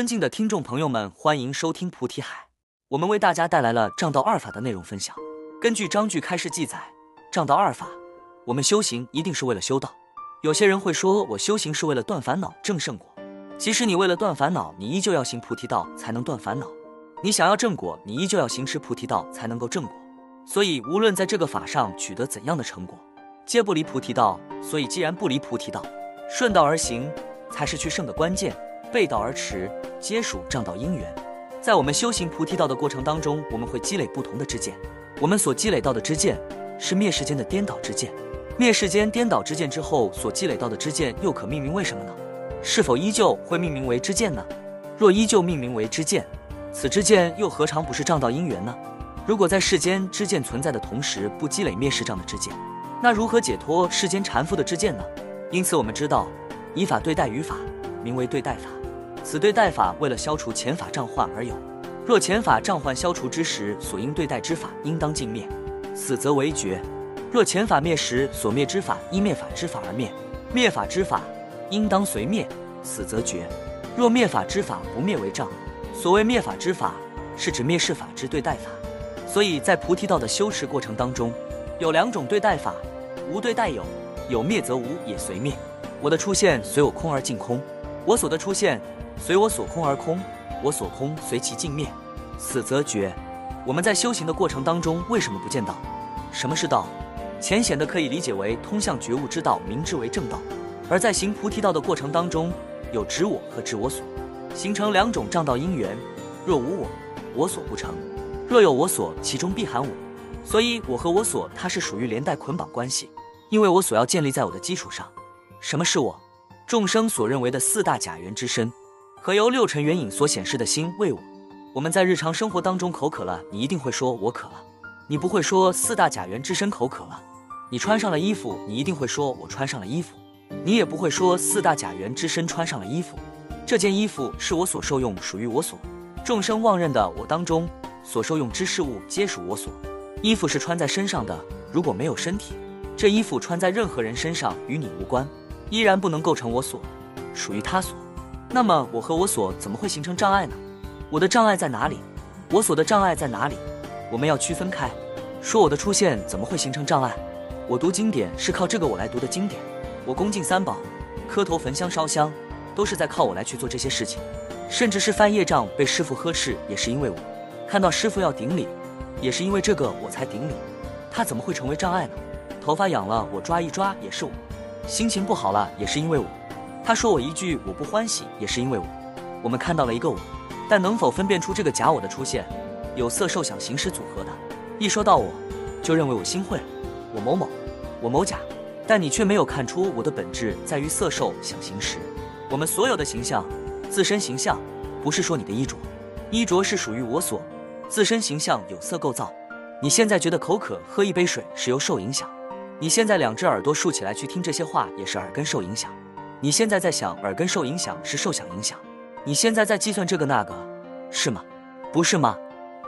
尊敬的听众朋友们，欢迎收听菩提海。我们为大家带来了正道二法的内容分享。根据章句开示记载，正道二法，我们修行一定是为了修道。有些人会说，我修行是为了断烦恼、正圣果。即使你为了断烦恼，你依旧要行菩提道才能断烦恼；你想要正果，你依旧要行持菩提道才能够正果。所以，无论在这个法上取得怎样的成果，皆不离菩提道。所以，既然不离菩提道，顺道而行才是去圣的关键。背道而驰，皆属障道因缘。在我们修行菩提道的过程当中，我们会积累不同的知见。我们所积累到的知见，是灭世间的颠倒之见。灭世间颠倒之见之后所积累到的知见，又可命名为什么呢？是否依旧会命名为知见呢？若依旧命名为知见，此知见又何尝不是障道因缘呢？如果在世间知见存在的同时不积累灭世障的知见，那如何解脱世间缠缚的知见呢？因此，我们知道以法对待于法，名为对待法。此对待法为了消除前法障患而有。若前法障患消除之时，所应对待之法应当尽灭，此则为绝。若前法灭时，所灭之法因灭法之法而灭，灭法之法应当随灭，死则绝。若灭法之法不灭为障。所谓灭法之法，是指灭世法之对待法。所以在菩提道的修持过程当中，有两种对待法：无对待有，有灭则无也随灭。我的出现随我空而尽空，我所的出现。随我所空而空，我所空随其尽灭，此则绝。我们在修行的过程当中，为什么不见道？什么是道？浅显的可以理解为通向觉悟之道，明之为正道。而在行菩提道的过程当中，有执我和执我所，形成两种障道因缘。若无我，我所不成；若有我所，其中必含我。所以，我和我所，它是属于连带捆绑关系，因为我所要建立在我的基础上。什么是我？众生所认为的四大假缘之身。可由六尘缘影所显示的心为我。我们在日常生活当中口渴了，你一定会说“我渴了”，你不会说四大假缘之身口渴了。你穿上了衣服，你一定会说“我穿上了衣服”，你也不会说四大假缘之身穿上了衣服。这件衣服是我所受用，属于我所。众生妄认的我当中所受用之事物，皆属我所。衣服是穿在身上的，如果没有身体，这衣服穿在任何人身上与你无关，依然不能构成我所，属于他所。那么我和我所怎么会形成障碍呢？我的障碍在哪里？我所的障碍在哪里？我们要区分开。说我的出现怎么会形成障碍？我读经典是靠这个我来读的经典，我恭敬三宝，磕头焚香烧香，都是在靠我来去做这些事情。甚至是翻业障被师傅呵斥，也是因为我看到师傅要顶礼，也是因为这个我才顶礼。他怎么会成为障碍呢？头发痒了我抓一抓也是我，心情不好了也是因为我。他说我一句我不欢喜，也是因为我。我们看到了一个我，但能否分辨出这个假我的出现？有色受想行识组合的。一说到我，就认为我心会，我某某，我某甲。但你却没有看出我的本质在于色受想行识。我们所有的形象，自身形象，不是说你的衣着，衣着是属于我所。自身形象有色构造。你现在觉得口渴，喝一杯水是由受影响。你现在两只耳朵竖起来去听这些话，也是耳根受影响。你现在在想耳根受影响是受想影响，你现在在计算这个那个，是吗？不是吗？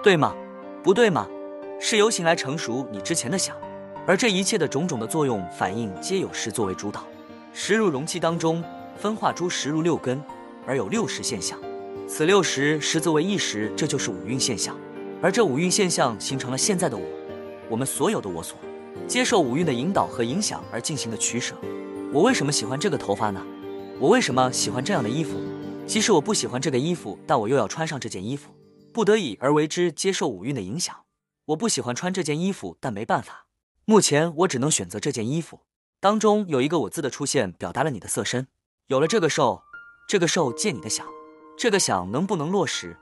对吗？不对吗？是由行来成熟你之前的想，而这一切的种种的作用反应，皆有识作为主导。识入容器当中，分化出识入六根，而有六识现象。此六识识作为一识，这就是五蕴现象。而这五蕴现象形成了现在的我，我们所有的我所，接受五蕴的引导和影响而进行的取舍。我为什么喜欢这个头发呢？我为什么喜欢这样的衣服？即使我不喜欢这个衣服，但我又要穿上这件衣服，不得已而为之，接受五蕴的影响。我不喜欢穿这件衣服，但没办法，目前我只能选择这件衣服。当中有一个我字的出现，表达了你的色身。有了这个受，这个受借你的想，这个想能不能落实，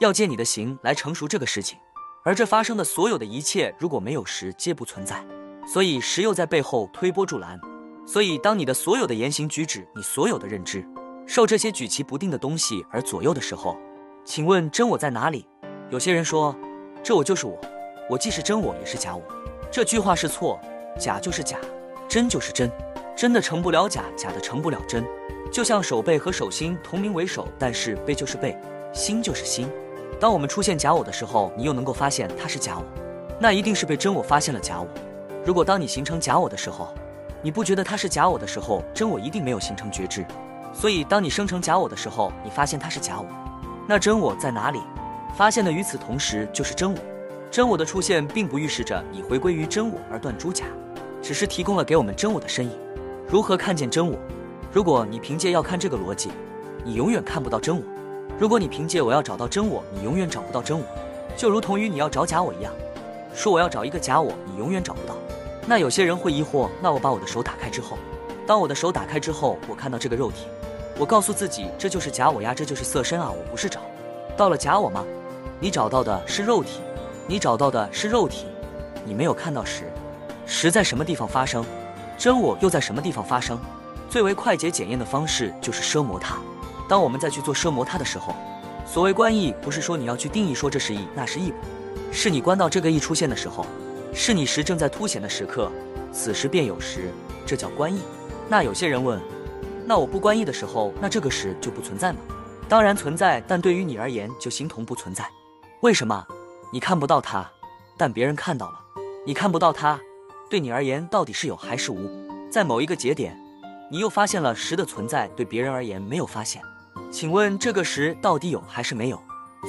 要借你的行来成熟这个事情。而这发生的所有的一切，如果没有实，皆不存在。所以实又在背后推波助澜。所以，当你的所有的言行举止，你所有的认知，受这些举棋不定的东西而左右的时候，请问真我在哪里？有些人说，这我就是我，我既是真我，也是假我。这句话是错，假就是假，真就是真，真的成不了假，假的成不了真。就像手背和手心同名为手，但是背就是背，心就是心。当我们出现假我的时候，你又能够发现它是假我，那一定是被真我发现了假我。如果当你形成假我的时候，你不觉得它是假我的时候，真我一定没有形成觉知。所以，当你生成假我的时候，你发现它是假我，那真我在哪里？发现的与此同时就是真我。真我的出现，并不预示着你回归于真我而断诸假，只是提供了给我们真我的身影。如何看见真我？如果你凭借要看这个逻辑，你永远看不到真我；如果你凭借我要找到真我，你永远找不到真我。就如同于你要找假我一样，说我要找一个假我，你永远找不到。那有些人会疑惑，那我把我的手打开之后，当我的手打开之后，我看到这个肉体，我告诉自己这就是假我呀，这就是色身啊，我不是找到了假我吗？你找到的是肉体。你找到的是肉体，你没有看到实，实在什么地方发生，真我又在什么地方发生？最为快捷检验的方式就是奢摩他。当我们再去做奢摩他的时候，所谓观意，不是说你要去定义说这是意，那是意，是你观到这个意出现的时候，是你时正在凸显的时刻，此时便有时，这叫观意。那有些人问，那我不观意的时候，那这个时就不存在吗？当然存在，但对于你而言就形同不存在。为什么？你看不到它，但别人看到了。你看不到它，对你而言到底是有还是无？在某一个节点，你又发现了时的存在，对别人而言没有发现。请问这个时到底有还是没有？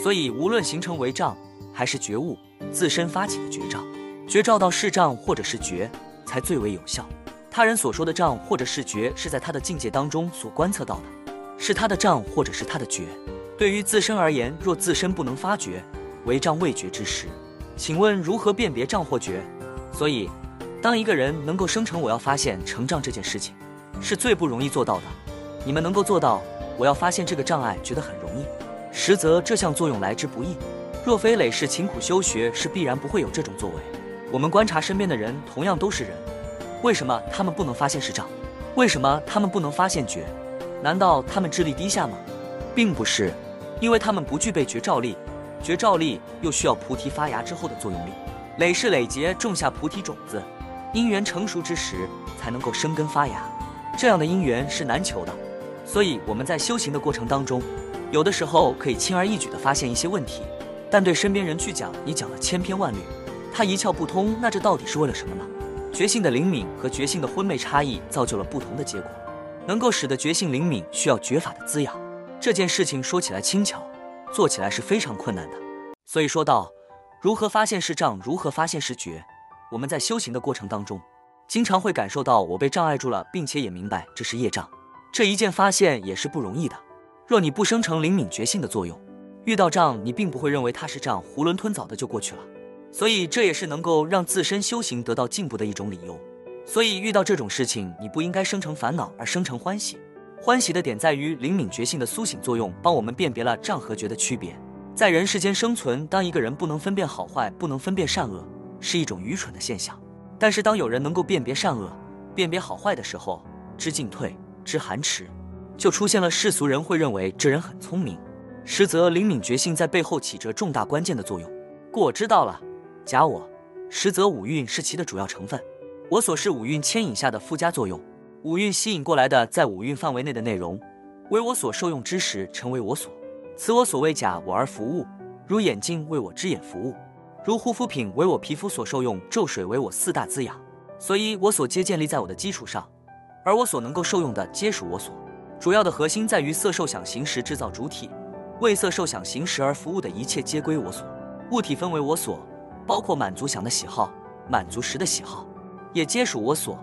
所以无论形成为障还是觉悟，自身发起的觉障，觉照到是障或者是觉，才最为有效。他人所说的障或者是觉，是在他的境界当中所观测到的，是他的障或者是他的觉。对于自身而言，若自身不能发觉。为障未觉之时，请问如何辨别障或觉？所以，当一个人能够生成我要发现成障这件事情，是最不容易做到的。你们能够做到我要发现这个障碍，觉得很容易，实则这项作用来之不易。若非累世勤苦修学，是必然不会有这种作为。我们观察身边的人，同样都是人，为什么他们不能发现是障？为什么他们不能发现觉？难道他们智力低下吗？并不是，因为他们不具备觉照力。觉照力又需要菩提发芽之后的作用力，累世累劫种下菩提种子，因缘成熟之时才能够生根发芽，这样的因缘是难求的。所以我们在修行的过程当中，有的时候可以轻而易举地发现一些问题，但对身边人去讲，你讲了千篇万律，他一窍不通，那这到底是为了什么呢？觉性的灵敏和觉性的昏昧差异，造就了不同的结果。能够使得觉性灵敏，需要觉法的滋养。这件事情说起来轻巧。做起来是非常困难的，所以说到如何发现是障，如何发现是觉，我们在修行的过程当中，经常会感受到我被障碍住了，并且也明白这是业障，这一件发现也是不容易的。若你不生成灵敏觉性的作用，遇到障你并不会认为它是障，囫囵吞枣的就过去了。所以这也是能够让自身修行得到进步的一种理由。所以遇到这种事情，你不应该生成烦恼，而生成欢喜。欢喜的点在于灵敏觉性的苏醒作用，帮我们辨别了障和觉的区别。在人世间生存，当一个人不能分辨好坏，不能分辨善恶，是一种愚蠢的现象。但是当有人能够辨别善恶、辨别好坏的时候，知进退、知寒迟，就出现了世俗人会认为这人很聪明，实则灵敏觉性在背后起着重大关键的作用。故我知道了，假我，实则五蕴是其的主要成分，我所是五蕴牵引下的附加作用。五蕴吸引过来的，在五蕴范围内的内容，为我所受用之时，成为我所。此我所谓假我而服务，如眼镜为我之眼服务，如护肤品为我皮肤所受用，咒水为我四大滋养。所以，我所皆建立在我的基础上，而我所能够受用的，皆属我所。主要的核心在于色受想行识制造主体，为色受想行识而服务的一切，皆归我所。物体分为我所，包括满足想的喜好，满足时的喜好，也皆属我所。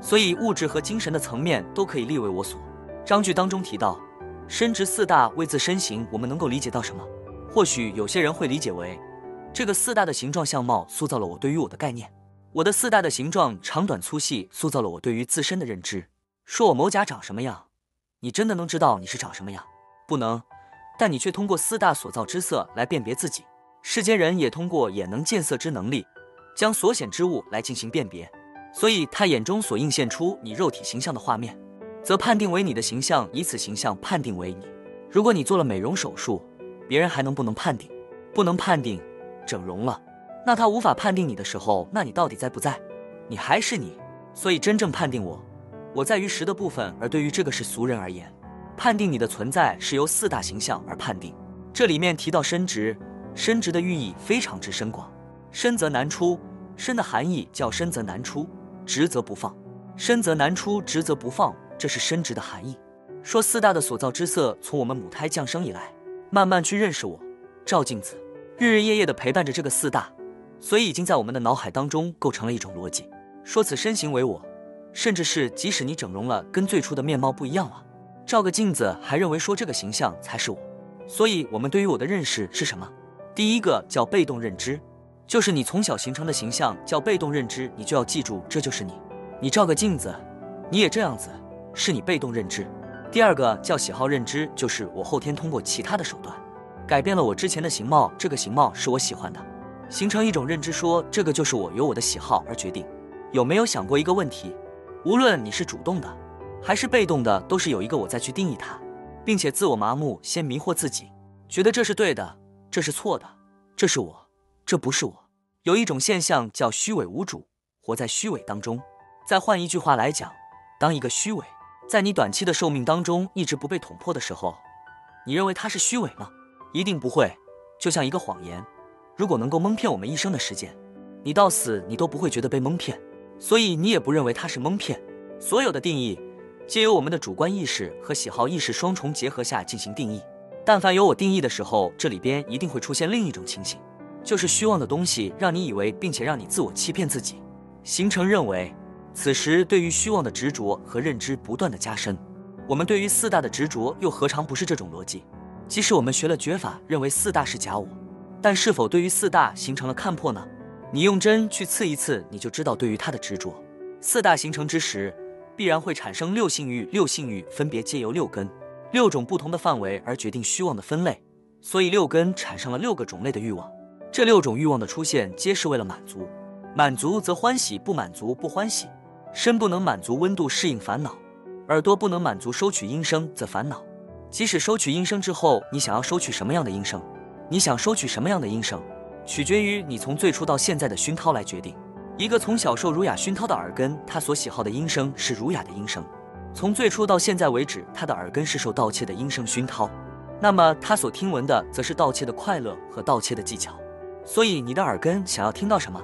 所以物质和精神的层面都可以立为我所。章句当中提到，身执四大为自身形，我们能够理解到什么？或许有些人会理解为，这个四大的形状相貌塑造了我对于我的概念。我的四大的形状长短粗细塑造了我对于自身的认知。说我某甲长什么样，你真的能知道你是长什么样？不能。但你却通过四大所造之色来辨别自己。世间人也通过眼能见色之能力，将所显之物来进行辨别。所以，他眼中所映现出你肉体形象的画面，则判定为你的形象，以此形象判定为你。如果你做了美容手术，别人还能不能判定？不能判定。整容了，那他无法判定你的时候，那你到底在不在？你还是你。所以，真正判定我，我在于实的部分，而对于这个是俗人而言，判定你的存在是由四大形象而判定。这里面提到身值，身值的寓意非常之深广。深则难出，深的含义叫深则难出。直则不放，深则难出；直则不放，这是深直的含义。说四大的所造之色，从我们母胎降生以来，慢慢去认识我，照镜子，日日夜夜的陪伴着这个四大，所以已经在我们的脑海当中构成了一种逻辑，说此身形为我，甚至是即使你整容了，跟最初的面貌不一样了，照个镜子还认为说这个形象才是我。所以，我们对于我的认识是什么？第一个叫被动认知，就是你从小形成的形象叫被动认知，你就要记住，这就是你。你照个镜子，你也这样子，是你被动认知。第二个叫喜好认知，就是我后天通过其他的手段改变了我之前的形貌，这个形貌是我喜欢的，形成一种认知，说这个就是我，由我的喜好而决定。有没有想过一个问题？无论你是主动的还是被动的，都是有一个我在去定义它。并且自我麻木，先迷惑自己，觉得这是对的，这是错的，这是我，这不是我。有一种现象叫虚伪无主，活在虚伪当中。再换一句话来讲，当一个虚伪在你短期的寿命当中一直不被捅破的时候，你认为它是虚伪吗？一定不会。就像一个谎言，如果能够蒙骗我们一生的时间，你到死你都不会觉得被蒙骗，所以你也不认为它是蒙骗。所有的定义。皆由我们的主观意识和喜好意识双重结合下进行定义。但凡有我定义的时候，这里边一定会出现另一种情形，就是虚妄的东西让你以为，并且让你自我欺骗自己，形成认为。此时对于虚妄的执着和认知不断的加深。我们对于四大的执着又何尝不是这种逻辑？即使我们学了觉法，认为四大是假我，但是否对于四大形成了看破呢？你用针去刺一次，你就知道对于它的执着。四大形成之时。必然会产生六性欲，六性欲分别皆由六根、六种不同的范围而决定虚妄的分类，所以六根产生了六个种类的欲望。这六种欲望的出现，皆是为了满足，满足则欢喜，不满足不欢喜。身不能满足温度适应烦恼，耳朵不能满足收取音声则烦恼。即使收取音声之后，你想要收取什么样的音声？你想收取什么样的音声，取决于你从最初到现在的熏陶来决定。一个从小受儒雅熏陶的耳根，他所喜好的音声是儒雅的音声；从最初到现在为止，他的耳根是受盗窃的音声熏陶，那么他所听闻的则是盗窃的快乐和盗窃的技巧。所以你的耳根想要听到什么，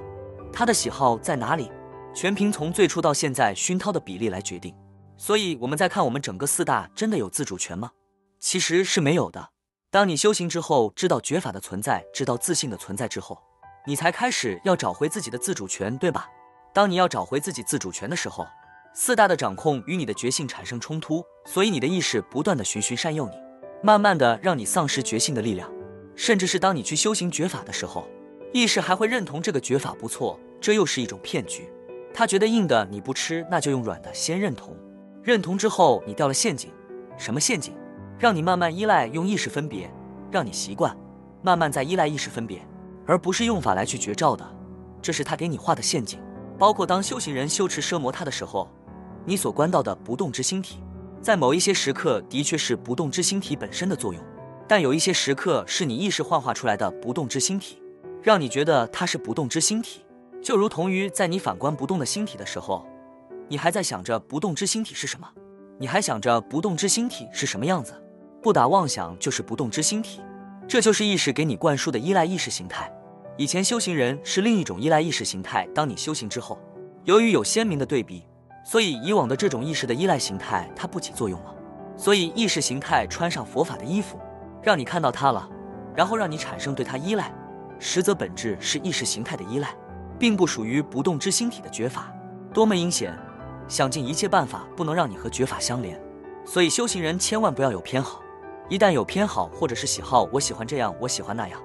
他的喜好在哪里，全凭从最初到现在熏陶的比例来决定。所以我们在看我们整个四大真的有自主权吗？其实是没有的。当你修行之后，知道觉法的存在，知道自信的存在之后。你才开始要找回自己的自主权，对吧？当你要找回自己自主权的时候，四大的掌控与你的觉性产生冲突，所以你的意识不断的循循善诱你，慢慢的让你丧失觉性的力量。甚至是当你去修行觉法的时候，意识还会认同这个觉法不错，这又是一种骗局。他觉得硬的你不吃，那就用软的先认同，认同之后你掉了陷阱。什么陷阱？让你慢慢依赖用意识分别，让你习惯，慢慢再依赖意识分别。而不是用法来去绝照的，这是他给你画的陷阱。包括当修行人修持奢摩他的时候，你所观到的不动之心体，在某一些时刻的确是不动之心体本身的作用，但有一些时刻是你意识幻化出来的不动之心体，让你觉得它是不动之心体。就如同于在你反观不动的心体的时候，你还在想着不动之心体是什么，你还想着不动之心体是什么样子，不打妄想就是不动之心体，这就是意识给你灌输的依赖意识形态。以前修行人是另一种依赖意识形态，当你修行之后，由于有鲜明的对比，所以以往的这种意识的依赖形态它不起作用了。所以意识形态穿上佛法的衣服，让你看到它了，然后让你产生对它依赖，实则本质是意识形态的依赖，并不属于不动之心体的觉法。多么阴险！想尽一切办法不能让你和觉法相连。所以修行人千万不要有偏好，一旦有偏好或者是喜好，我喜欢这样，我喜欢那样。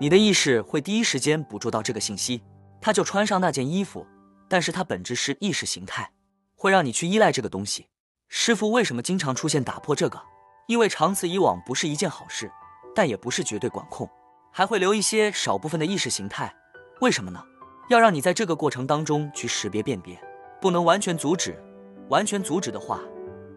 你的意识会第一时间捕捉到这个信息，他就穿上那件衣服，但是它本质是意识形态，会让你去依赖这个东西。师傅为什么经常出现打破这个？因为长此以往不是一件好事，但也不是绝对管控，还会留一些少部分的意识形态。为什么呢？要让你在这个过程当中去识别辨别，不能完全阻止。完全阻止的话，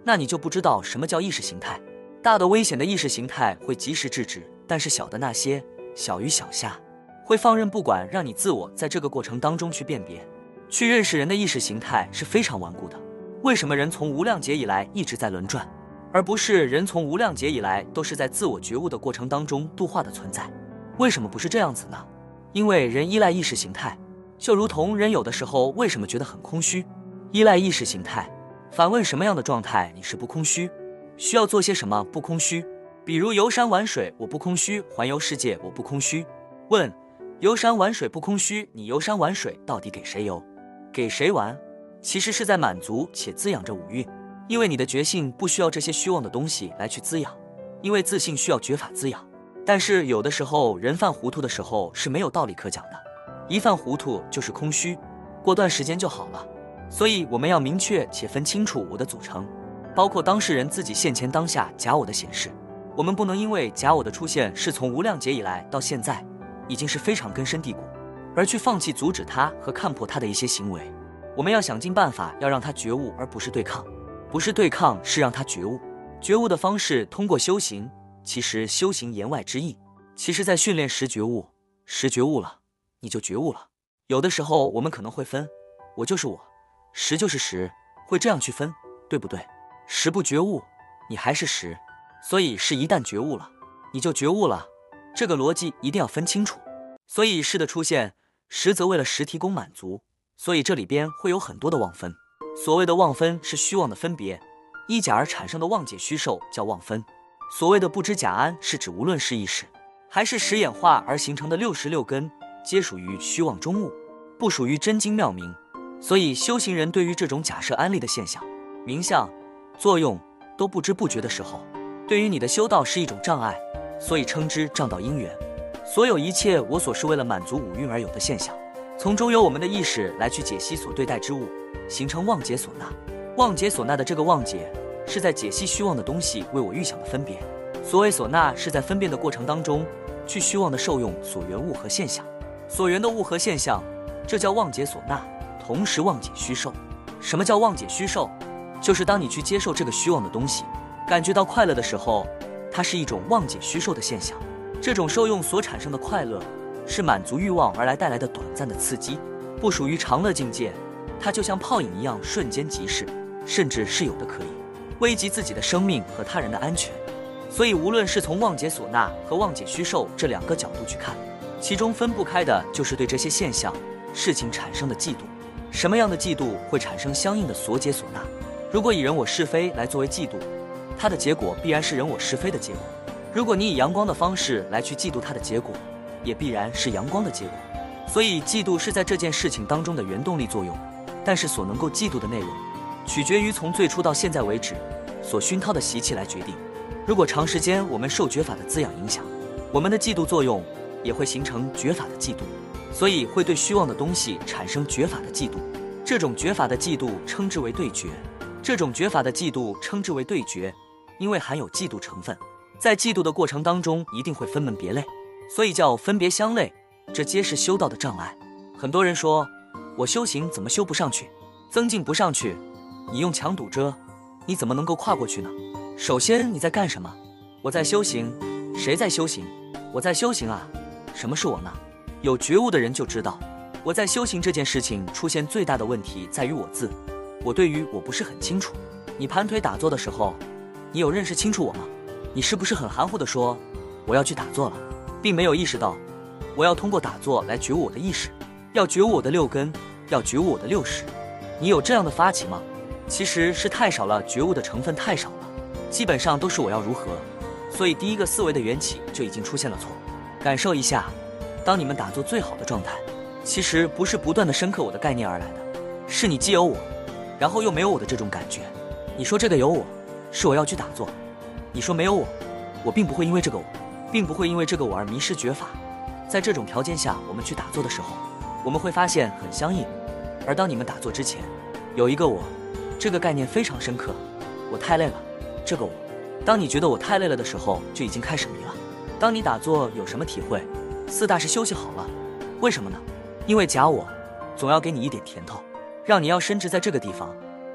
那你就不知道什么叫意识形态。大的危险的意识形态会及时制止，但是小的那些。小鱼小虾会放任不管，让你自我在这个过程当中去辨别、去认识人的意识形态是非常顽固的。为什么人从无量劫以来一直在轮转，而不是人从无量劫以来都是在自我觉悟的过程当中度化的存在？为什么不是这样子呢？因为人依赖意识形态，就如同人有的时候为什么觉得很空虚，依赖意识形态。反问什么样的状态你是不空虚？需要做些什么不空虚？比如游山玩水，我不空虚；环游世界，我不空虚。问：游山玩水不空虚，你游山玩水到底给谁游？给谁玩？其实是在满足且滋养着五蕴，因为你的觉性不需要这些虚妄的东西来去滋养，因为自信需要觉法滋养。但是有的时候人犯糊涂的时候是没有道理可讲的，一犯糊涂就是空虚，过段时间就好了。所以我们要明确且分清楚我的组成，包括当事人自己现前当下假我的显示。我们不能因为假我的出现是从无量劫以来到现在，已经是非常根深蒂固，而去放弃阻止他和看破他的一些行为。我们要想尽办法要让他觉悟，而不是对抗。不是对抗，是让他觉悟。觉悟的方式通过修行。其实修行言外之意，其实在训练时觉悟，时觉悟了，你就觉悟了。有的时候我们可能会分，我就是我，时就是时，会这样去分，对不对？时不觉悟，你还是时。所以是一旦觉悟了，你就觉悟了。这个逻辑一定要分清楚。所以是的出现，实则为了实提供满足。所以这里边会有很多的妄分。所谓的妄分是虚妄的分别，依假而产生的妄解虚受叫妄分。所谓的不知假安，是指无论是意识还是识演化而形成的六十六根，皆属于虚妄中物，不属于真经妙明。所以修行人对于这种假设安利的现象、名相、作用都不知不觉的时候，对于你的修道是一种障碍，所以称之障道因缘。所有一切我所是为了满足五蕴而有的现象，从中由我们的意识来去解析所对待之物，形成妄解所纳。妄解所纳的这个妄解。是在解析虚妄的东西为我预想的分别。所谓所纳，是在分辨的过程当中，去虚妄的受用所缘物和现象，所缘的物和现象，这叫妄解所纳，同时妄解虚受。什么叫妄解虚受？就是当你去接受这个虚妄的东西，感觉到快乐的时候，它是一种妄解虚受的现象。这种受用所产生的快乐，是满足欲望而来带来的短暂的刺激，不属于长乐境界。它就像泡影一样，瞬间即逝，甚至是有的可以。危及自己的生命和他人的安全，所以无论是从妄解所纳和妄解虚受这两个角度去看，其中分不开的就是对这些现象、事情产生的嫉妒。什么样的嫉妒会产生相应的所解所纳？如果以人我是非来作为嫉妒，它的结果必然是人我是非的结果；如果你以阳光的方式来去嫉妒它的结果，也必然是阳光的结果。所以嫉妒是在这件事情当中的原动力作用，但是所能够嫉妒的内容。取决于从最初到现在为止所熏陶的习气来决定。如果长时间我们受觉法的滋养影响，我们的嫉妒作用也会形成觉法的嫉妒，所以会对虚妄的东西产生觉法的嫉妒。这种觉法的嫉妒称之为对决。这种觉法的嫉妒称之为对决，因为含有嫉妒成分，在嫉妒的过程当中一定会分门别类，所以叫分别相类。这皆是修道的障碍。很多人说我修行怎么修不上去，增进不上去。你用墙堵着，你怎么能够跨过去呢？首先你在干什么？我在修行。谁在修行？我在修行啊。什么是我呢？有觉悟的人就知道，我在修行这件事情出现最大的问题在于我自。我对于我不是很清楚。你盘腿打坐的时候，你有认识清楚我吗？你是不是很含糊的说我要去打坐了，并没有意识到我要通过打坐来觉悟我的意识，要觉悟我的六根，要觉悟我的六识。你有这样的发起吗？其实是太少了，觉悟的成分太少了，基本上都是我要如何，所以第一个思维的缘起就已经出现了错。感受一下，当你们打坐最好的状态，其实不是不断的深刻我的概念而来的，是你既有我，然后又没有我的这种感觉。你说这个有我，是我要去打坐；你说没有我，我并不会因为这个我，并不会因为这个我而迷失觉法。在这种条件下，我们去打坐的时候，我们会发现很相应。而当你们打坐之前，有一个我。这个概念非常深刻，我太累了。这个我，当你觉得我太累了的时候，就已经开始迷了。当你打坐有什么体会？四大是休息好了，为什么呢？因为假我总要给你一点甜头，让你要升值在这个地方。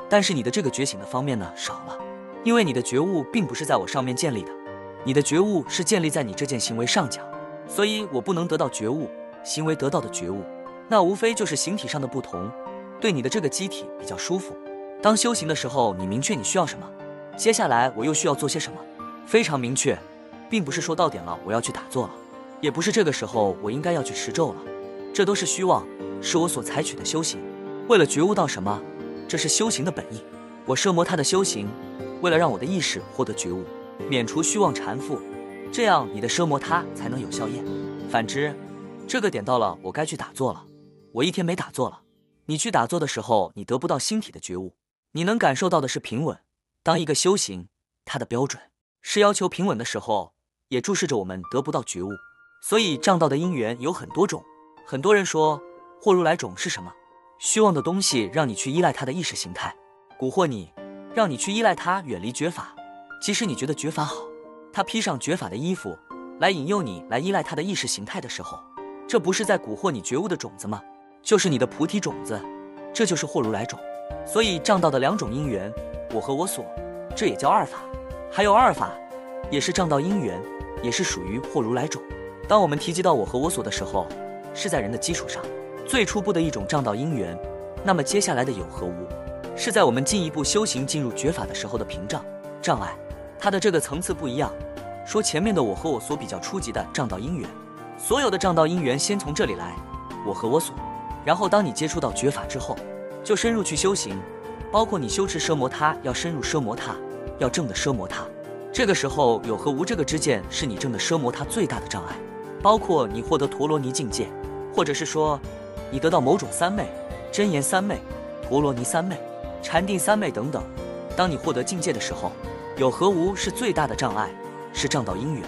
但是你的这个觉醒的方面呢少了，因为你的觉悟并不是在我上面建立的，你的觉悟是建立在你这件行为上讲，所以我不能得到觉悟，行为得到的觉悟，那无非就是形体上的不同，对你的这个机体比较舒服。当修行的时候，你明确你需要什么，接下来我又需要做些什么，非常明确，并不是说到点了我要去打坐了，也不是这个时候我应该要去持咒了，这都是虚妄，是我所采取的修行。为了觉悟到什么，这是修行的本意。我摄摩他的修行，为了让我的意识获得觉悟，免除虚妄缠缚，这样你的奢摩他才能有效验。反之，这个点到了，我该去打坐了，我一天没打坐了。你去打坐的时候，你得不到心体的觉悟，你能感受到的是平稳。当一个修行，它的标准是要求平稳的时候，也注视着我们得不到觉悟。所以障道的因缘有很多种。很多人说惑如来种是什么？虚妄的东西让你去依赖它的意识形态，蛊惑你，让你去依赖它，远离觉法。即使你觉得觉法好，他披上觉法的衣服来引诱你来依赖他的意识形态的时候，这不是在蛊惑你觉悟的种子吗？就是你的菩提种子，这就是惑如来种。所以障道的两种因缘，我和我所，这也叫二法。还有二法，也是障道因缘，也是属于惑如来种。当我们提及到我和我所的时候，是在人的基础上最初步的一种障道因缘。那么接下来的有和无，是在我们进一步修行进入觉法的时候的屏障障碍。它的这个层次不一样。说前面的我和我所比较初级的障道因缘，所有的障道因缘先从这里来，我和我所。然后当你接触到觉法之后，就深入去修行，包括你修持奢摩他，要深入奢摩他，要正的奢摩他。这个时候有和无这个之见，是你正的奢摩他最大的障碍。包括你获得陀罗尼境界，或者是说你得到某种三昧、真言三昧、陀罗尼三昧、禅定三昧等等。当你获得境界的时候。有和无是最大的障碍，是障道因缘，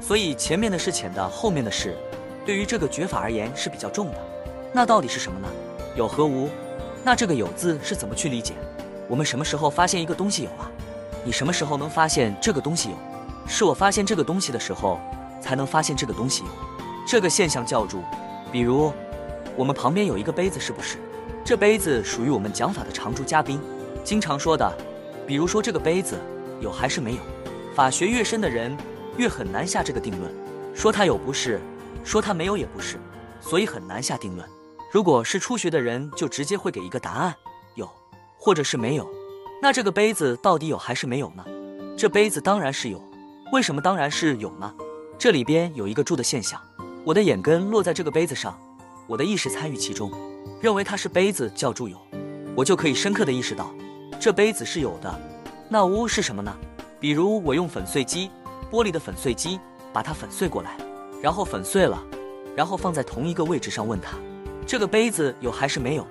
所以前面的是浅的，后面的是对于这个觉法而言是比较重的。那到底是什么呢？有和无？那这个有字是怎么去理解？我们什么时候发现一个东西有啊？你什么时候能发现这个东西有？是我发现这个东西的时候，才能发现这个东西有。这个现象叫住。比如我们旁边有一个杯子，是不是？这杯子属于我们讲法的常驻嘉宾，经常说的。比如说这个杯子。有还是没有？法学越深的人越很难下这个定论，说他有不是，说他没有也不是，所以很难下定论。如果是初学的人，就直接会给一个答案，有或者是没有。那这个杯子到底有还是没有呢？这杯子当然是有，为什么当然是有呢？这里边有一个住的现象，我的眼根落在这个杯子上，我的意识参与其中，认为它是杯子叫住有，我就可以深刻的意识到这杯子是有的。那屋是什么呢？比如我用粉碎机，玻璃的粉碎机，把它粉碎过来，然后粉碎了，然后放在同一个位置上，问他，这个杯子有还是没有？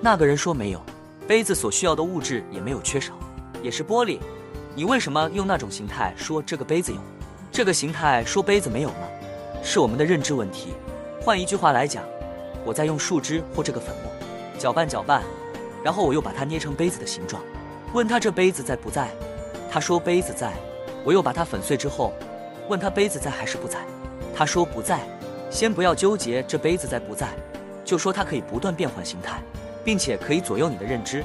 那个人说没有，杯子所需要的物质也没有缺少，也是玻璃。你为什么用那种形态说这个杯子有，这个形态说杯子没有呢？是我们的认知问题。换一句话来讲，我在用树枝或这个粉末搅拌搅拌，然后我又把它捏成杯子的形状。问他这杯子在不在？他说杯子在。我又把它粉碎之后，问他杯子在还是不在？他说不在。先不要纠结这杯子在不在，就说它可以不断变换形态，并且可以左右你的认知。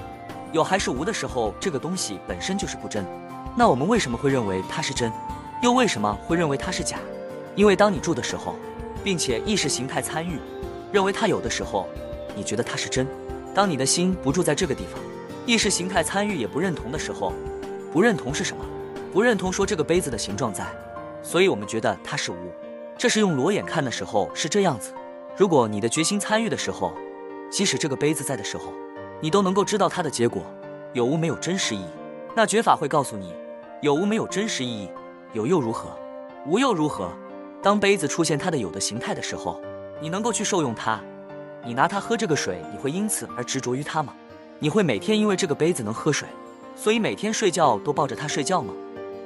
有还是无的时候，这个东西本身就是不真。那我们为什么会认为它是真？又为什么会认为它是假？因为当你住的时候，并且意识形态参与，认为它有的时候，你觉得它是真。当你的心不住在这个地方。意识形态参与也不认同的时候，不认同是什么？不认同说这个杯子的形状在，所以我们觉得它是无。这是用裸眼看的时候是这样子。如果你的决心参与的时候，即使这个杯子在的时候，你都能够知道它的结果有无没有真实意义。那觉法会告诉你有无没有真实意义，有又如何，无又如何？当杯子出现它的有的形态的时候，你能够去受用它，你拿它喝这个水，你会因此而执着于它吗？你会每天因为这个杯子能喝水，所以每天睡觉都抱着它睡觉吗？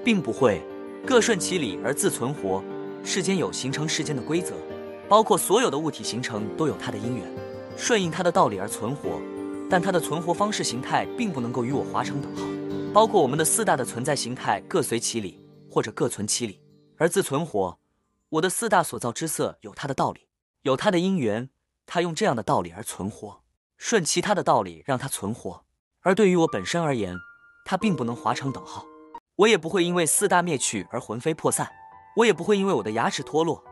并不会，各顺其理而自存活。世间有形成世间的规则，包括所有的物体形成都有它的因缘，顺应它的道理而存活。但它的存活方式形态并不能够与我华成等号。包括我们的四大的存在形态各随其理，或者各存其理而自存活。我的四大所造之色有它的道理，有它的因缘，它用这样的道理而存活。顺其他的道理让它存活，而对于我本身而言，它并不能划成等号。我也不会因为四大灭去而魂飞魄散，我也不会因为我的牙齿脱落。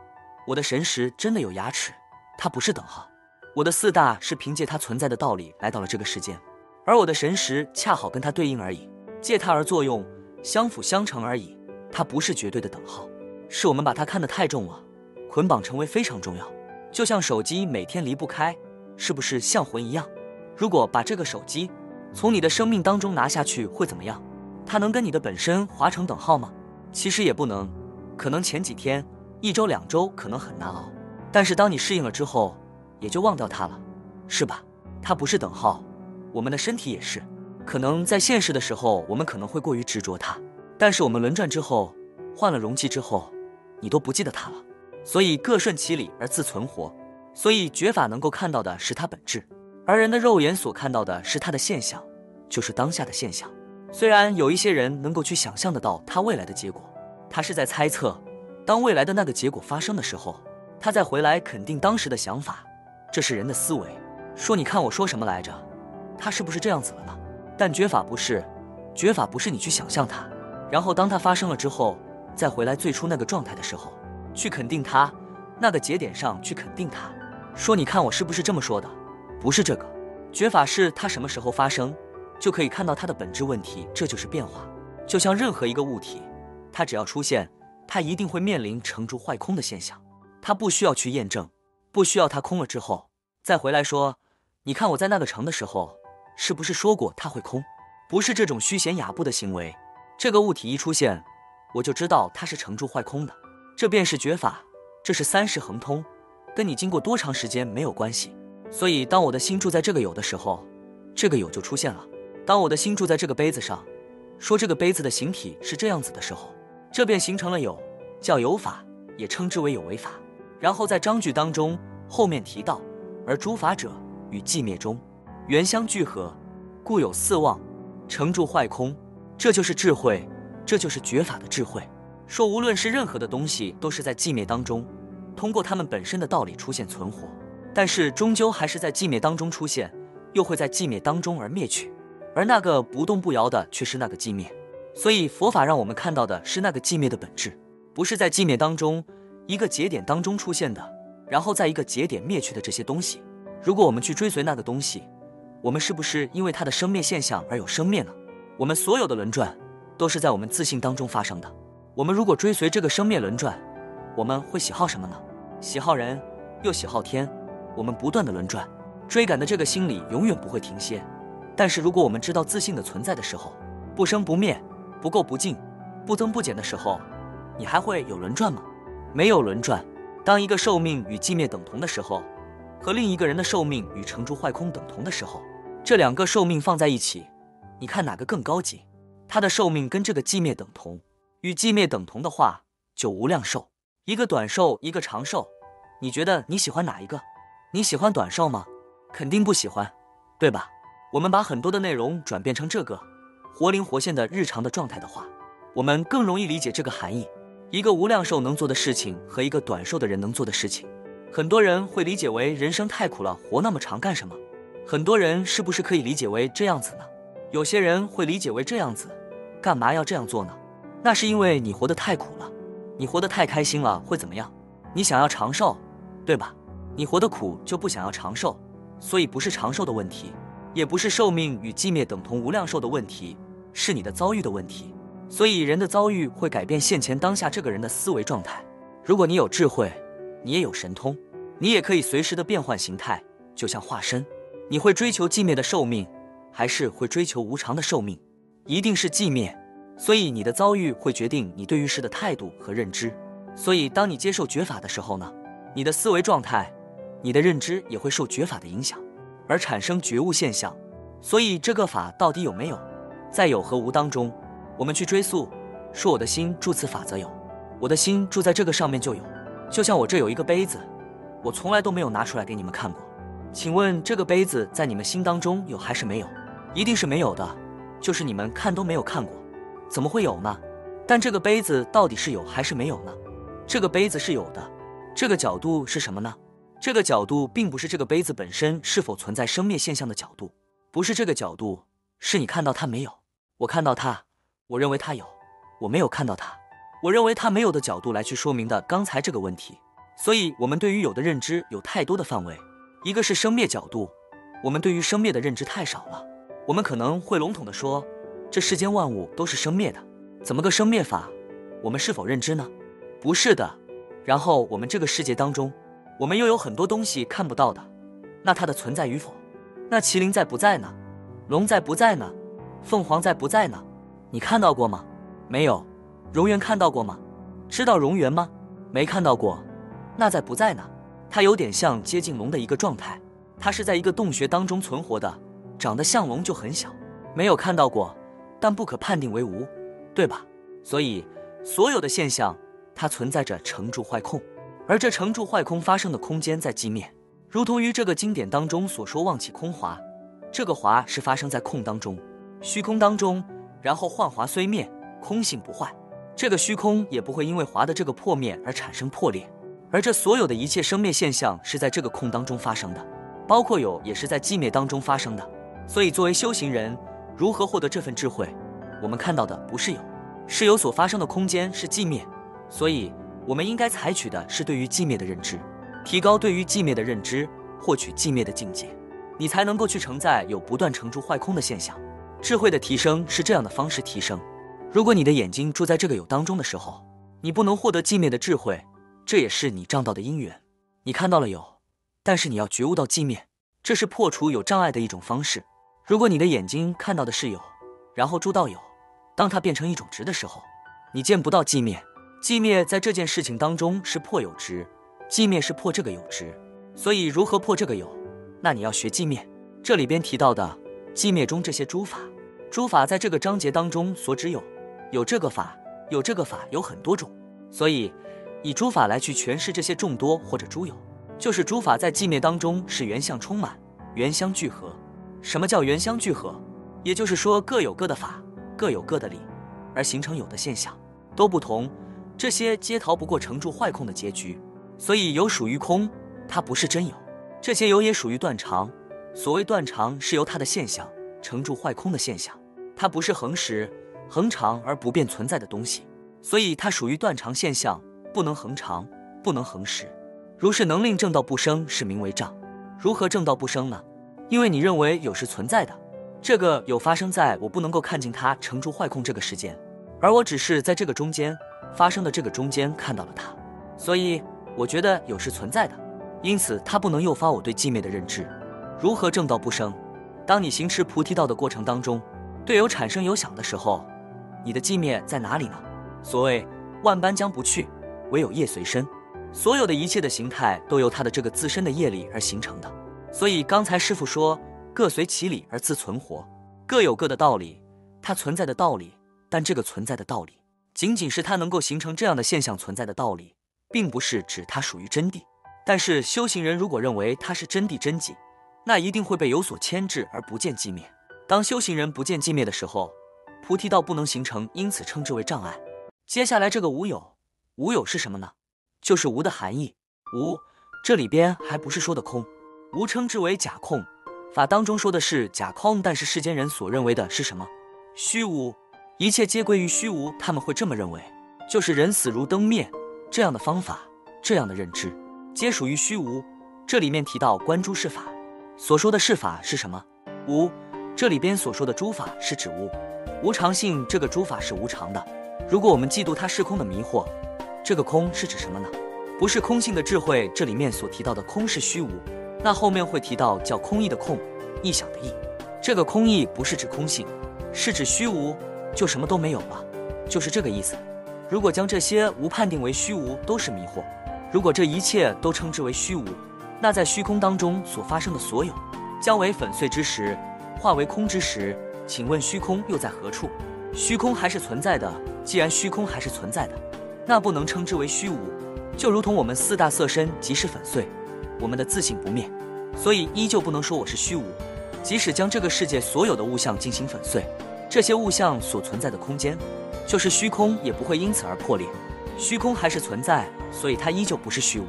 我的神识真的有牙齿，它不是等号。我的四大是凭借它存在的道理来到了这个世间，而我的神识恰好跟它对应而已，借它而作用，相辅相成而已。它不是绝对的等号，是我们把它看得太重了，捆绑成为非常重要，就像手机每天离不开。是不是像魂一样？如果把这个手机从你的生命当中拿下去，会怎么样？它能跟你的本身划成等号吗？其实也不能，可能前几天、一周、两周可能很难熬，但是当你适应了之后，也就忘掉它了，是吧？它不是等号，我们的身体也是。可能在现实的时候，我们可能会过于执着它，但是我们轮转之后，换了容器之后，你都不记得它了。所以各顺其理而自存活。所以觉法能够看到的是它本质，而人的肉眼所看到的是它的现象，就是当下的现象。虽然有一些人能够去想象得到他未来的结果，他是在猜测，当未来的那个结果发生的时候，他再回来肯定当时的想法，这是人的思维。说你看我说什么来着，他是不是这样子了呢？但觉法不是，觉法不是你去想象它，然后当它发生了之后，再回来最初那个状态的时候，去肯定它，那个节点上去肯定它。说你看我是不是这么说的？不是这个，觉法是它什么时候发生，就可以看到它的本质问题，这就是变化。就像任何一个物体，它只要出现，它一定会面临成住坏空的现象，它不需要去验证，不需要它空了之后再回来说，你看我在那个城的时候，是不是说过它会空？不是这种虚闲雅步的行为，这个物体一出现，我就知道它是成住坏空的，这便是觉法，这是三世恒通。跟你经过多长时间没有关系，所以当我的心住在这个有的时候，这个有就出现了。当我的心住在这个杯子上，说这个杯子的形体是这样子的时候，这便形成了有，叫有法，也称之为有为法。然后在章句当中后面提到，而诸法者与寂灭中，缘相聚合，故有四望，成住坏空，这就是智慧，这就是觉法的智慧。说无论是任何的东西，都是在寂灭当中。通过它们本身的道理出现存活，但是终究还是在寂灭当中出现，又会在寂灭当中而灭去，而那个不动不摇的却是那个寂灭。所以佛法让我们看到的是那个寂灭的本质，不是在寂灭当中一个节点当中出现的，然后在一个节点灭去的这些东西。如果我们去追随那个东西，我们是不是因为它的生灭现象而有生灭呢？我们所有的轮转都是在我们自信当中发生的。我们如果追随这个生灭轮转，我们会喜好什么呢？喜好人，又喜好天，我们不断的轮转，追赶的这个心理永远不会停歇。但是如果我们知道自信的存在的时候，不生不灭，不垢不净，不增不减的时候，你还会有轮转吗？没有轮转。当一个寿命与寂灭等同的时候，和另一个人的寿命与成住坏空等同的时候，这两个寿命放在一起，你看哪个更高级？他的寿命跟这个寂灭等同，与寂灭等同的话，就无量寿。一个短寿，一个长寿，你觉得你喜欢哪一个？你喜欢短寿吗？肯定不喜欢，对吧？我们把很多的内容转变成这个活灵活现的日常的状态的话，我们更容易理解这个含义。一个无量寿能做的事情和一个短寿的人能做的事情，很多人会理解为人生太苦了，活那么长干什么？很多人是不是可以理解为这样子呢？有些人会理解为这样子，干嘛要这样做呢？那是因为你活得太苦了。你活得太开心了会怎么样？你想要长寿，对吧？你活得苦就不想要长寿，所以不是长寿的问题，也不是寿命与寂灭等同无量寿的问题，是你的遭遇的问题。所以人的遭遇会改变现前当下这个人的思维状态。如果你有智慧，你也有神通，你也可以随时的变换形态，就像化身。你会追求寂灭的寿命，还是会追求无常的寿命？一定是寂灭。所以你的遭遇会决定你对于事的态度和认知。所以当你接受觉法的时候呢，你的思维状态、你的认知也会受觉法的影响，而产生觉悟现象。所以这个法到底有没有，在有和无当中，我们去追溯，说我的心住此法则有，我的心住在这个上面就有。就像我这有一个杯子，我从来都没有拿出来给你们看过。请问这个杯子在你们心当中有还是没有？一定是没有的，就是你们看都没有看过。怎么会有呢？但这个杯子到底是有还是没有呢？这个杯子是有的，这个角度是什么呢？这个角度并不是这个杯子本身是否存在生灭现象的角度，不是这个角度，是你看到它没有，我看到它，我认为它有，我没有看到它，我认为它没有的角度来去说明的刚才这个问题。所以，我们对于有的认知有太多的范围，一个是生灭角度，我们对于生灭的认知太少了，我们可能会笼统的说。这世间万物都是生灭的，怎么个生灭法？我们是否认知呢？不是的。然后我们这个世界当中，我们又有很多东西看不到的，那它的存在与否？那麒麟在不在呢？龙在不在呢？凤凰在不在呢？你看到过吗？没有。蝾螈看到过吗？知道蝾螈吗？没看到过，那在不在呢？它有点像接近龙的一个状态，它是在一个洞穴当中存活的，长得像龙就很小。没有看到过，但不可判定为无，对吧？所以所有的现象，它存在着成住坏空，而这成住坏空发生的空间在寂灭，如同于这个经典当中所说“妄起空华”，这个华是发生在空当中，虚空当中，然后幻华虽灭，空性不坏，这个虚空也不会因为华的这个破灭而产生破裂。而这所有的一切生灭现象是在这个空当中发生的，包括有也是在寂灭当中发生的。所以，作为修行人，如何获得这份智慧？我们看到的不是有，是有所发生的空间是寂灭。所以，我们应该采取的是对于寂灭的认知，提高对于寂灭的认知，获取寂灭的境界，你才能够去承载有不断成住坏空的现象。智慧的提升是这样的方式提升。如果你的眼睛住在这个有当中的时候，你不能获得寂灭的智慧。这也是你障道的因缘，你看到了有，但是你要觉悟到寂灭，这是破除有障碍的一种方式。如果你的眼睛看到的是有，然后诸道有，当它变成一种执的时候，你见不到寂灭。寂灭在这件事情当中是破有执，寂灭是破这个有执。所以如何破这个有？那你要学寂灭。这里边提到的寂灭中这些诸法，诸法在这个章节当中所指有，有这个法，有这个法有很多种，所以。以诸法来去诠释这些众多或者诸有，就是诸法在寂灭当中是原相充满，原相聚合。什么叫原相聚合？也就是说各有各的法，各有各的理，而形成有的现象都不同。这些皆逃不过成住坏空的结局。所以有属于空，它不是真有；这些有也属于断常。所谓断常，是由它的现象成住坏空的现象，它不是恒时、恒常而不变存在的东西，所以它属于断常现象。不能恒长，不能恒时。如是能令正道不生，是名为障。如何正道不生呢？因为你认为有是存在的，这个有发生在我不能够看见它成住坏空这个时间，而我只是在这个中间发生的这个中间看到了它，所以我觉得有是存在的，因此它不能诱发我对寂灭的认知。如何正道不生？当你行持菩提道的过程当中，对有产生有想的时候，你的寂灭在哪里呢？所谓万般将不去。唯有业随身，所有的一切的形态都由它的这个自身的业力而形成的。所以刚才师傅说，各随其理而自存活，各有各的道理，它存在的道理。但这个存在的道理，仅仅是它能够形成这样的现象存在的道理，并不是指它属于真谛。但是修行人如果认为它是真谛真迹，那一定会被有所牵制而不见寂灭。当修行人不见寂灭的时候，菩提道不能形成，因此称之为障碍。接下来这个无有。无有是什么呢？就是无的含义。无这里边还不是说的空，无称之为假空。法当中说的是假空，但是世间人所认为的是什么？虚无，一切皆归于虚无。他们会这么认为，就是人死如灯灭这样的方法，这样的认知，皆属于虚无。这里面提到观诸事法，所说的事法是什么？无这里边所说的诸法是指无无常性，这个诸法是无常的。如果我们嫉妒它是空的迷惑。这个空是指什么呢？不是空性的智慧，这里面所提到的空是虚无，那后面会提到叫空意的空，意想的意。这个空意不是指空性，是指虚无，就什么都没有了，就是这个意思。如果将这些无判定为虚无，都是迷惑；如果这一切都称之为虚无，那在虚空当中所发生的所有，将为粉碎之时，化为空之时，请问虚空又在何处？虚空还是存在的。既然虚空还是存在的。那不能称之为虚无，就如同我们四大色身即是粉碎，我们的自信不灭，所以依旧不能说我是虚无。即使将这个世界所有的物象进行粉碎，这些物象所存在的空间，就是虚空，也不会因此而破裂。虚空还是存在，所以它依旧不是虚无。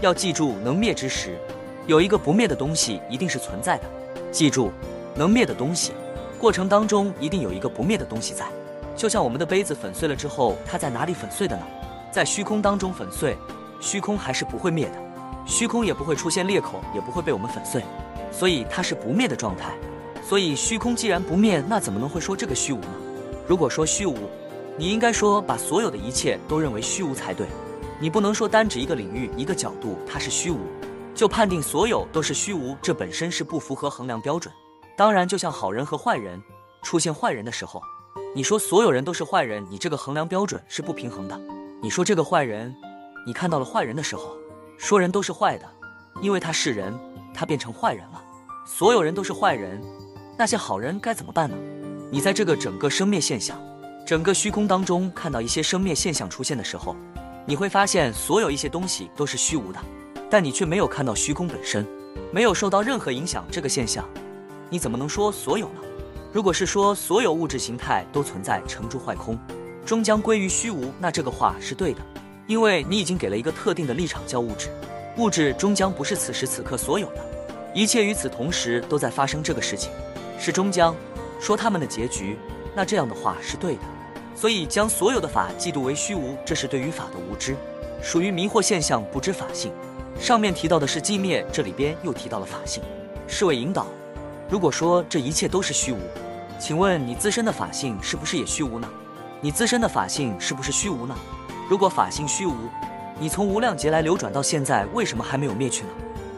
要记住，能灭之时，有一个不灭的东西一定是存在的。记住，能灭的东西，过程当中一定有一个不灭的东西在。就像我们的杯子粉碎了之后，它在哪里粉碎的呢？在虚空当中粉碎，虚空还是不会灭的，虚空也不会出现裂口，也不会被我们粉碎，所以它是不灭的状态。所以虚空既然不灭，那怎么能会说这个虚无呢？如果说虚无，你应该说把所有的一切都认为虚无才对，你不能说单指一个领域、一个角度它是虚无，就判定所有都是虚无，这本身是不符合衡量标准。当然，就像好人和坏人出现坏人的时候。你说所有人都是坏人，你这个衡量标准是不平衡的。你说这个坏人，你看到了坏人的时候，说人都是坏的，因为他是人，他变成坏人了。所有人都是坏人，那些好人该怎么办呢？你在这个整个生灭现象、整个虚空当中看到一些生灭现象出现的时候，你会发现所有一些东西都是虚无的，但你却没有看到虚空本身，没有受到任何影响。这个现象，你怎么能说所有呢？如果是说所有物质形态都存在成住坏空，终将归于虚无，那这个话是对的，因为你已经给了一个特定的立场叫物质，物质终将不是此时此刻所有的，一切与此同时都在发生这个事情，是终将说他们的结局，那这样的话是对的。所以将所有的法嫉妒为虚无，这是对于法的无知，属于迷惑现象，不知法性。上面提到的是寂灭，这里边又提到了法性，是为引导。如果说这一切都是虚无，请问你自身的法性是不是也虚无呢？你自身的法性是不是虚无呢？如果法性虚无，你从无量劫来流转到现在，为什么还没有灭去呢？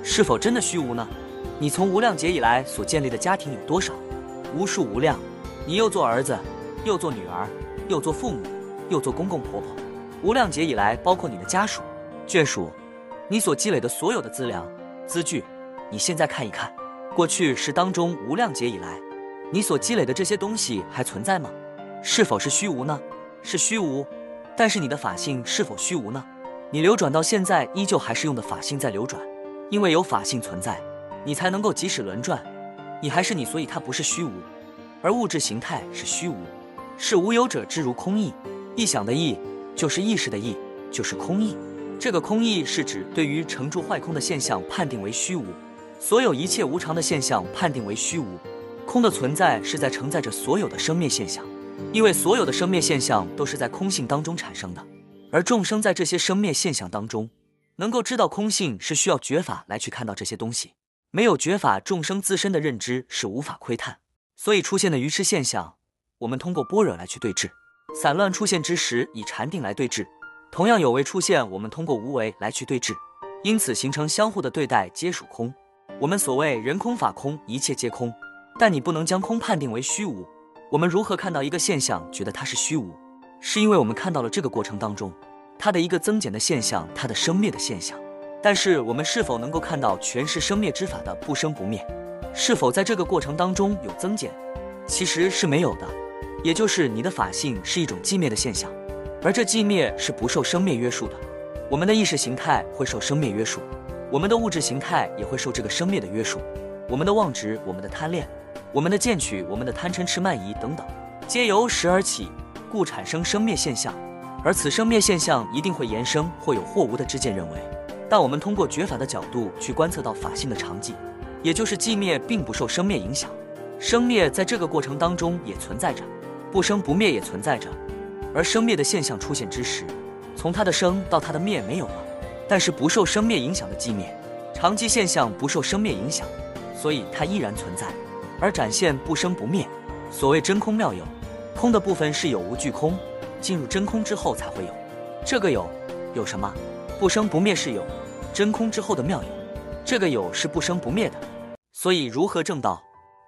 是否真的虚无呢？你从无量劫以来所建立的家庭有多少？无数无量，你又做儿子，又做女儿。又做父母，又做公公婆婆，无量劫以来，包括你的家属、眷属，你所积累的所有的资粮、资具，你现在看一看，过去是当中无量劫以来，你所积累的这些东西还存在吗？是否是虚无呢？是虚无，但是你的法性是否虚无呢？你流转到现在，依旧还是用的法性在流转，因为有法性存在，你才能够即使轮转，你还是你，所以它不是虚无，而物质形态是虚无。是无有者之如空意，意想的意就是意识的意，就是空意。这个空意是指对于成住坏空的现象判定为虚无，所有一切无常的现象判定为虚无。空的存在是在承载着所有的生灭现象，因为所有的生灭现象都是在空性当中产生的，而众生在这些生灭现象当中，能够知道空性是需要觉法来去看到这些东西，没有觉法，众生自身的认知是无法窥探，所以出现的愚痴现象。我们通过般若来去对峙，散乱出现之时以禅定来对峙，同样有为出现，我们通过无为来去对峙，因此形成相互的对待，皆属空。我们所谓人空法空，一切皆空，但你不能将空判定为虚无。我们如何看到一个现象，觉得它是虚无？是因为我们看到了这个过程当中它的一个增减的现象，它的生灭的现象。但是我们是否能够看到全是生灭之法的不生不灭？是否在这个过程当中有增减？其实是没有的。也就是你的法性是一种寂灭的现象，而这寂灭是不受生灭约束的。我们的意识形态会受生灭约束，我们的物质形态也会受这个生灭的约束。我们的妄执、我们的贪恋、我们的见取、我们的贪嗔痴慢疑等等，皆由识而起，故产生生灭现象。而此生灭现象一定会延生或有或无的知见认为，但我们通过觉法的角度去观测到法性的常寂，也就是寂灭并不受生灭影响，生灭在这个过程当中也存在着。不生不灭也存在着，而生灭的现象出现之时，从它的生到它的灭没有了，但是不受生灭影响的寂灭，常寂现象不受生灭影响，所以它依然存在，而展现不生不灭。所谓真空妙有，空的部分是有无俱空，进入真空之后才会有。这个有有什么？不生不灭是有，真空之后的妙有，这个有是不生不灭的。所以如何正道？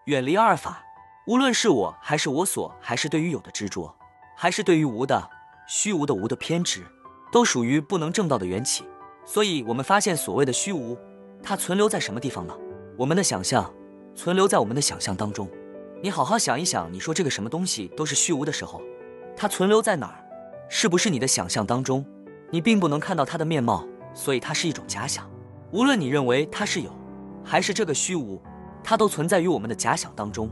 远离二法。无论是我还是我所，还是对于有的执着，还是对于无的虚无的无的偏执，都属于不能正道的缘起。所以，我们发现所谓的虚无，它存留在什么地方呢？我们的想象，存留在我们的想象当中。你好好想一想，你说这个什么东西都是虚无的时候，它存留在哪儿？是不是你的想象当中？你并不能看到它的面貌，所以它是一种假想。无论你认为它是有，还是这个虚无，它都存在于我们的假想当中。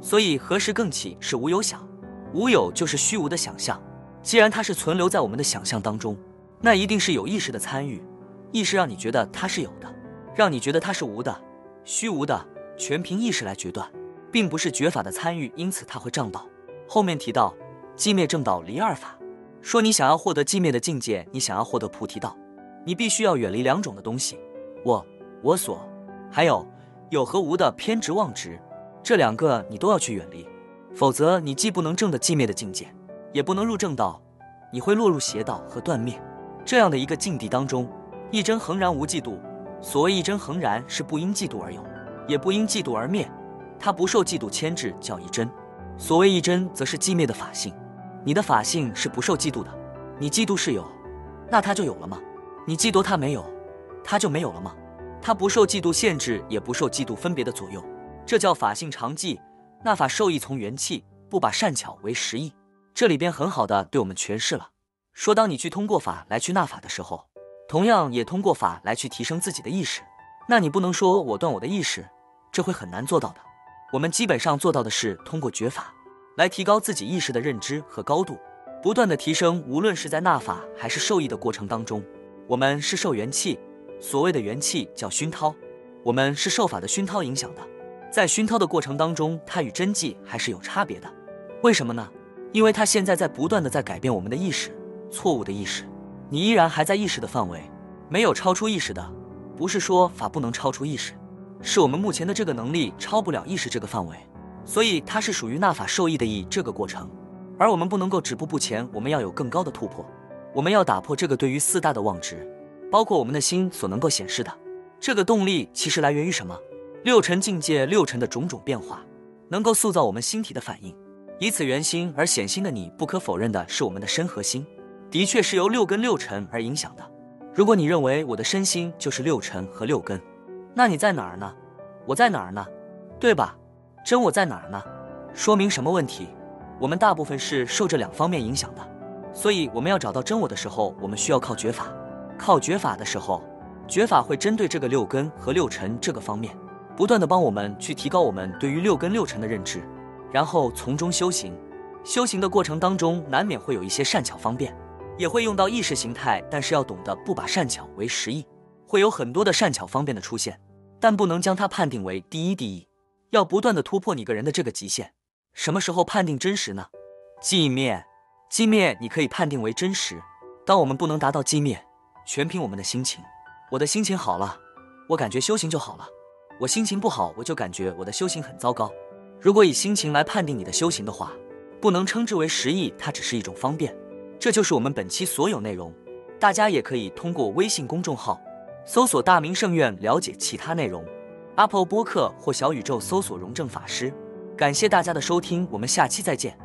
所以何时更起是无有想，无有就是虚无的想象。既然它是存留在我们的想象当中，那一定是有意识的参与，意识让你觉得它是有的，让你觉得它是无的、虚无的，全凭意识来决断，并不是觉法的参与。因此它会障道。后面提到寂灭正道离二法，说你想要获得寂灭的境界，你想要获得菩提道，你必须要远离两种的东西：我、我所，还有有和无的偏执妄执。这两个你都要去远离，否则你既不能证得寂灭的境界，也不能入正道，你会落入邪道和断灭这样的一个境地当中。一真恒然无嫉妒，所谓一真恒然是不因嫉妒而有，也不因嫉妒而灭，它不受嫉妒牵制，叫一真。所谓一真，则是寂灭的法性。你的法性是不受嫉妒的，你嫉妒是有，那它就有了吗？你嫉妒它没有，它就没有了吗？它不受嫉妒限制，也不受嫉妒分别的左右，这叫法性常寂。那法受益从元气，不把善巧为实意。这里边很好的对我们诠释了，说当你去通过法来去纳法的时候，同样也通过法来去提升自己的意识。那你不能说我断我的意识，这会很难做到的。我们基本上做到的是通过觉法来提高自己意识的认知和高度，不断的提升。无论是在纳法还是受益的过程当中，我们是受元气，所谓的元气叫熏陶，我们是受法的熏陶影响的。在熏陶的过程当中，它与真迹还是有差别的。为什么呢？因为它现在在不断的在改变我们的意识，错误的意识，你依然还在意识的范围，没有超出意识的。不是说法不能超出意识，是我们目前的这个能力超不了意识这个范围，所以它是属于纳法受益的意这个过程。而我们不能够止步不前，我们要有更高的突破，我们要打破这个对于四大的妄执，包括我们的心所能够显示的这个动力，其实来源于什么？六尘境界，六尘的种种变化，能够塑造我们心体的反应。以此圆心而显心的你，不可否认的是我们的身和心，的确是由六根六尘而影响的。如果你认为我的身心就是六尘和六根，那你在哪儿呢？我在哪儿呢？对吧？真我在哪儿呢？说明什么问题？我们大部分是受这两方面影响的，所以我们要找到真我的时候，我们需要靠觉法。靠觉法的时候，觉法会针对这个六根和六尘这个方面。不断的帮我们去提高我们对于六根六尘的认知，然后从中修行。修行的过程当中，难免会有一些善巧方便，也会用到意识形态，但是要懂得不把善巧为实意，会有很多的善巧方便的出现，但不能将它判定为第一第一，要不断的突破你个人的这个极限。什么时候判定真实呢？寂灭，寂灭你可以判定为真实。当我们不能达到寂灭，全凭我们的心情。我的心情好了，我感觉修行就好了。我心情不好，我就感觉我的修行很糟糕。如果以心情来判定你的修行的话，不能称之为实意，它只是一种方便。这就是我们本期所有内容，大家也可以通过微信公众号搜索“大明圣院”了解其他内容。Apple 播客或小宇宙搜索“荣正法师”。感谢大家的收听，我们下期再见。